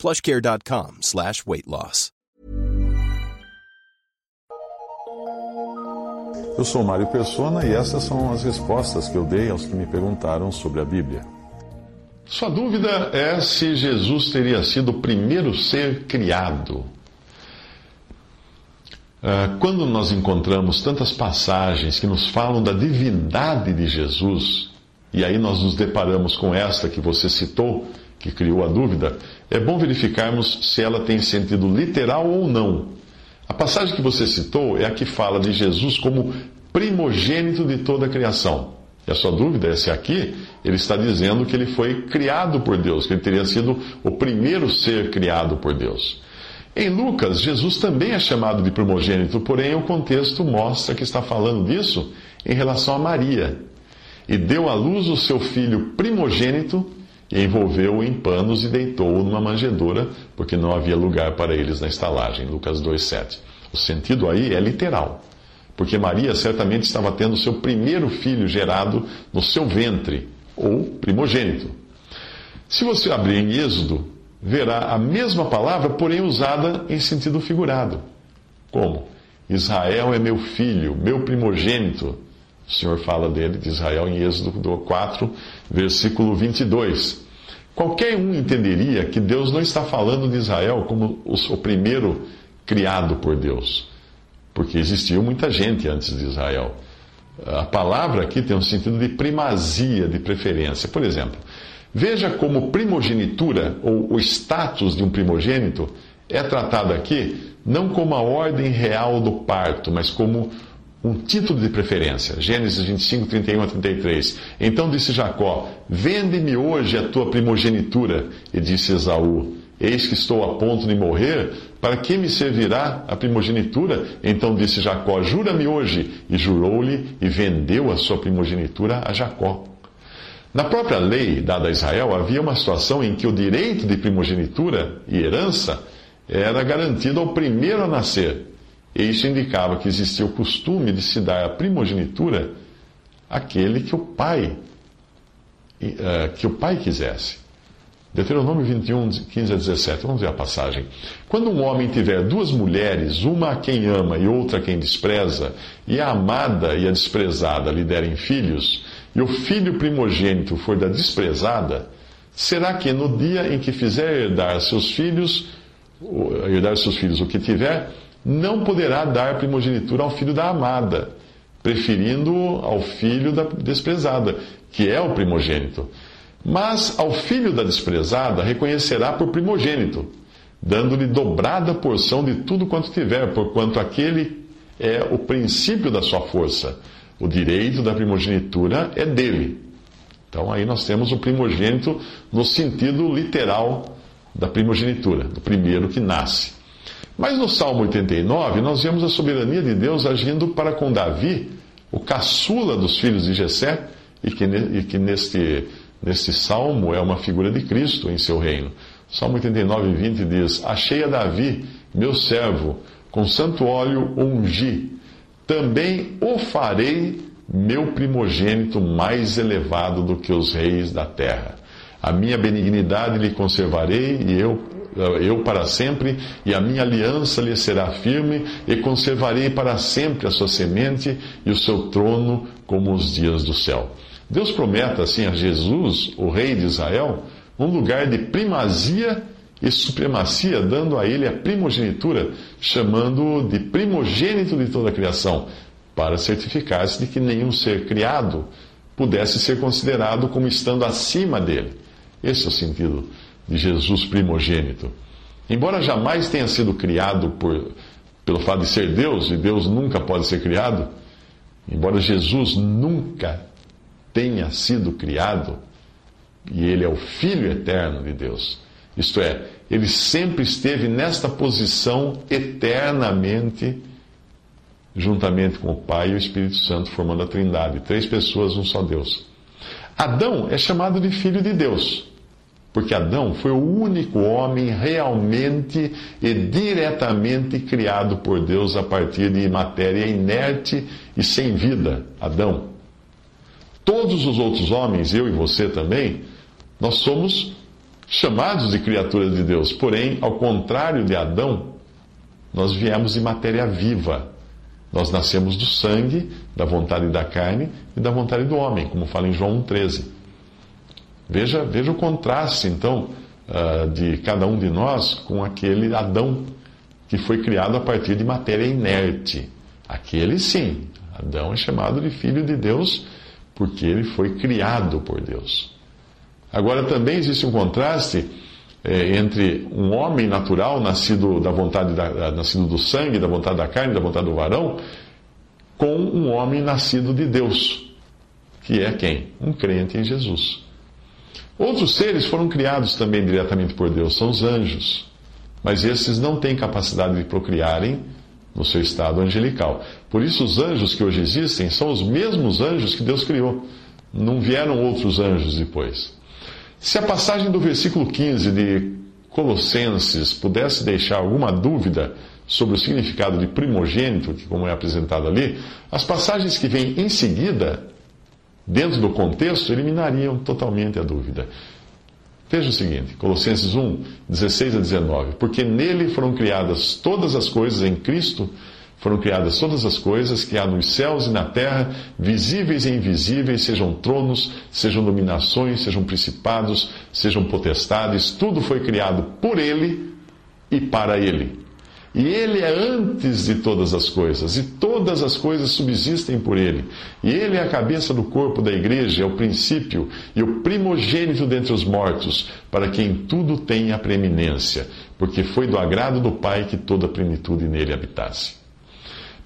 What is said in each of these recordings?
plushcare.com slash weight loss. Eu sou Mário Persona e essas são as respostas que eu dei aos que me perguntaram sobre a Bíblia. Sua dúvida é se Jesus teria sido o primeiro ser criado. Ah, quando nós encontramos tantas passagens que nos falam da divindade de Jesus, e aí nós nos deparamos com esta que você citou, que criou a dúvida, é bom verificarmos se ela tem sentido literal ou não. A passagem que você citou é a que fala de Jesus como primogênito de toda a criação. E a sua dúvida é se aqui ele está dizendo que ele foi criado por Deus, que ele teria sido o primeiro ser criado por Deus. Em Lucas, Jesus também é chamado de primogênito, porém o contexto mostra que está falando disso em relação a Maria. E deu à luz o seu filho primogênito, envolveu-o em panos e deitou-o numa manjedoura, porque não havia lugar para eles na estalagem. Lucas 2,7. O sentido aí é literal, porque Maria certamente estava tendo seu primeiro filho gerado no seu ventre, ou primogênito. Se você abrir em Êxodo, verá a mesma palavra, porém usada em sentido figurado. Como? Israel é meu filho, meu primogênito. O Senhor fala dele, de Israel, em Êxodo 4, versículo 22. Qualquer um entenderia que Deus não está falando de Israel como o primeiro criado por Deus, porque existiu muita gente antes de Israel. A palavra aqui tem um sentido de primazia, de preferência. Por exemplo, Veja como primogenitura, ou o status de um primogênito, é tratado aqui não como a ordem real do parto, mas como um título de preferência. Gênesis 25, 31 a 33. Então disse Jacó: Vende-me hoje a tua primogenitura. E disse Esaú: Eis que estou a ponto de morrer, para que me servirá a primogenitura? Então disse Jacó: Jura-me hoje. E jurou-lhe e vendeu a sua primogenitura a Jacó. Na própria lei dada a Israel, havia uma situação em que o direito de primogenitura e herança era garantido ao primeiro a nascer. Isso indicava que existia o costume de se dar a primogenitura àquele que o pai, eh, que o pai quisesse. Deuteronômio 21, 15 a 17. Vamos ver a passagem. Quando um homem tiver duas mulheres, uma a quem ama e outra a quem despreza, e a amada e a desprezada lhe derem filhos, e o filho primogênito for da desprezada, será que no dia em que fizer herdar seus filhos, herdar seus filhos o que tiver, não poderá dar primogenitura ao filho da amada, preferindo ao filho da desprezada, que é o primogênito. Mas ao filho da desprezada reconhecerá por primogênito, dando-lhe dobrada porção de tudo quanto tiver, porquanto aquele é o princípio da sua força o direito da primogenitura é dele. Então aí nós temos o primogênito no sentido literal da primogenitura, do primeiro que nasce. Mas no Salmo 89, nós vemos a soberania de Deus agindo para com Davi, o caçula dos filhos de Jessé, e que, e que neste, neste salmo é uma figura de Cristo em seu reino. Salmo 89, 20 diz: Achei a Davi, meu servo, com santo óleo ungi também o farei meu primogênito mais elevado do que os reis da terra. A minha benignidade lhe conservarei e eu, eu para sempre, e a minha aliança lhe será firme, e conservarei para sempre a sua semente e o seu trono como os dias do céu. Deus promete assim a Jesus, o rei de Israel, um lugar de primazia e supremacia, dando a ele a primogenitura, chamando-o de primogênito de toda a criação, para certificar-se de que nenhum ser criado pudesse ser considerado como estando acima dele. Esse é o sentido de Jesus primogênito. Embora jamais tenha sido criado por, pelo fato de ser Deus, e Deus nunca pode ser criado, embora Jesus nunca tenha sido criado, e ele é o Filho eterno de Deus Isto é, ele sempre esteve nesta posição eternamente, juntamente com o Pai e o Espírito Santo, formando a Trindade. Três pessoas, um só Deus. Adão é chamado de filho de Deus, porque Adão foi o único homem realmente e diretamente criado por Deus a partir de matéria inerte e sem vida. Adão. Todos os outros homens, eu e você também, nós somos chamados de criaturas de Deus. Porém, ao contrário de Adão, nós viemos de matéria viva. Nós nascemos do sangue, da vontade da carne e da vontade do homem, como fala em João 1,13. Veja, veja o contraste, então, ah, de cada um de nós com aquele Adão que foi criado a partir de matéria inerte. Aquele sim, Adão é chamado de filho de Deus porque ele foi criado por Deus. Agora também existe um contraste é, entre um homem natural, nascido da vontade da, nascido do sangue, da vontade da carne, da vontade do varão, com um homem nascido de Deus, que é quem? Um crente em Jesus. Outros seres foram criados também diretamente por Deus, são os anjos. Mas esses não têm capacidade de procriarem no seu estado angelical. Por isso, os anjos que hoje existem são os mesmos anjos que Deus criou. Não vieram outros anjos depois. Se a passagem do versículo 15 de Colossenses pudesse deixar alguma dúvida sobre o significado de primogênito, que como é apresentado ali, as passagens que vêm em seguida, dentro do contexto, eliminariam totalmente a dúvida. Veja o seguinte, Colossenses 1, 16 a 19. Porque nele foram criadas todas as coisas em Cristo foram criadas todas as coisas que há nos céus e na terra, visíveis e invisíveis, sejam tronos, sejam dominações, sejam principados, sejam potestades, tudo foi criado por Ele e para Ele. E Ele é antes de todas as coisas, e todas as coisas subsistem por Ele. E Ele é a cabeça do corpo da igreja, é o princípio e o primogênito dentre os mortos, para quem tudo tem a preeminência, porque foi do agrado do Pai que toda a plenitude nele habitasse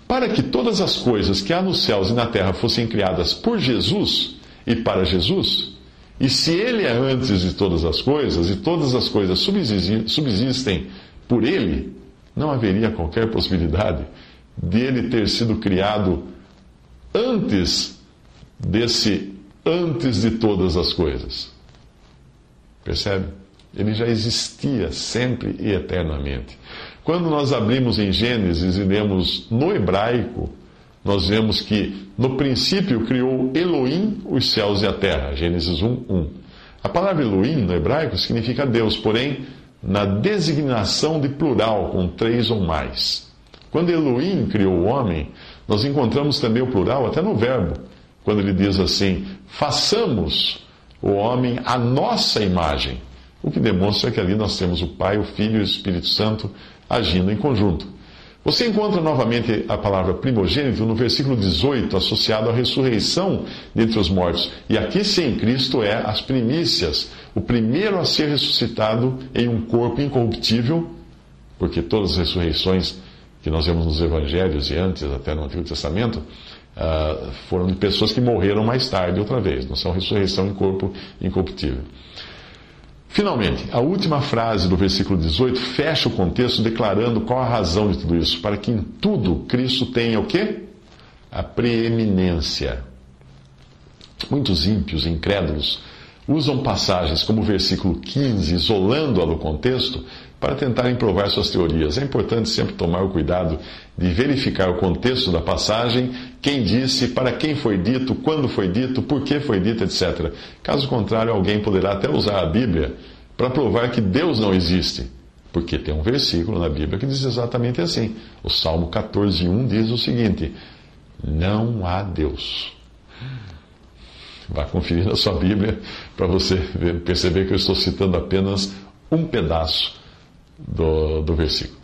para que todas as coisas que há nos céus e na terra fossem criadas por Jesus e para Jesus, e se Ele é antes de todas as coisas, e todas as coisas subsistem por Ele, não haveria qualquer possibilidade de Ele ter sido criado antes desse antes de todas as coisas. Percebe? Ele já existia sempre e eternamente. Quando nós abrimos em Gênesis e lemos no hebraico, nós vemos que no princípio criou Elohim os céus e a terra. Gênesis 1, 1. A palavra Elohim no hebraico significa Deus, porém na designação de plural, com três ou mais. Quando Elohim criou o homem, nós encontramos também o plural até no verbo, quando ele diz assim: façamos o homem a nossa imagem. O que demonstra que ali nós temos o Pai, o Filho e o Espírito Santo agindo em conjunto. Você encontra novamente a palavra primogênito no versículo 18, associado à ressurreição dentre os mortos. E aqui sim, Cristo é as primícias, o primeiro a ser ressuscitado em um corpo incorruptível, porque todas as ressurreições que nós vemos nos evangelhos e antes, até no Antigo Testamento, uh, foram de pessoas que morreram mais tarde outra vez, não são ressurreição em corpo incorruptível. Finalmente, a última frase do versículo 18 fecha o contexto declarando qual a razão de tudo isso, para que em tudo Cristo tenha o quê? A preeminência. Muitos ímpios, incrédulos, usam passagens como o versículo 15, isolando-a do contexto, para tentarem provar suas teorias. É importante sempre tomar o cuidado de verificar o contexto da passagem, quem disse, para quem foi dito, quando foi dito, por que foi dito, etc. Caso contrário, alguém poderá até usar a Bíblia para provar que Deus não existe. Porque tem um versículo na Bíblia que diz exatamente assim. O Salmo 14,1 diz o seguinte: Não há Deus. Vá conferir na sua Bíblia para você perceber que eu estou citando apenas um pedaço do, do versículo.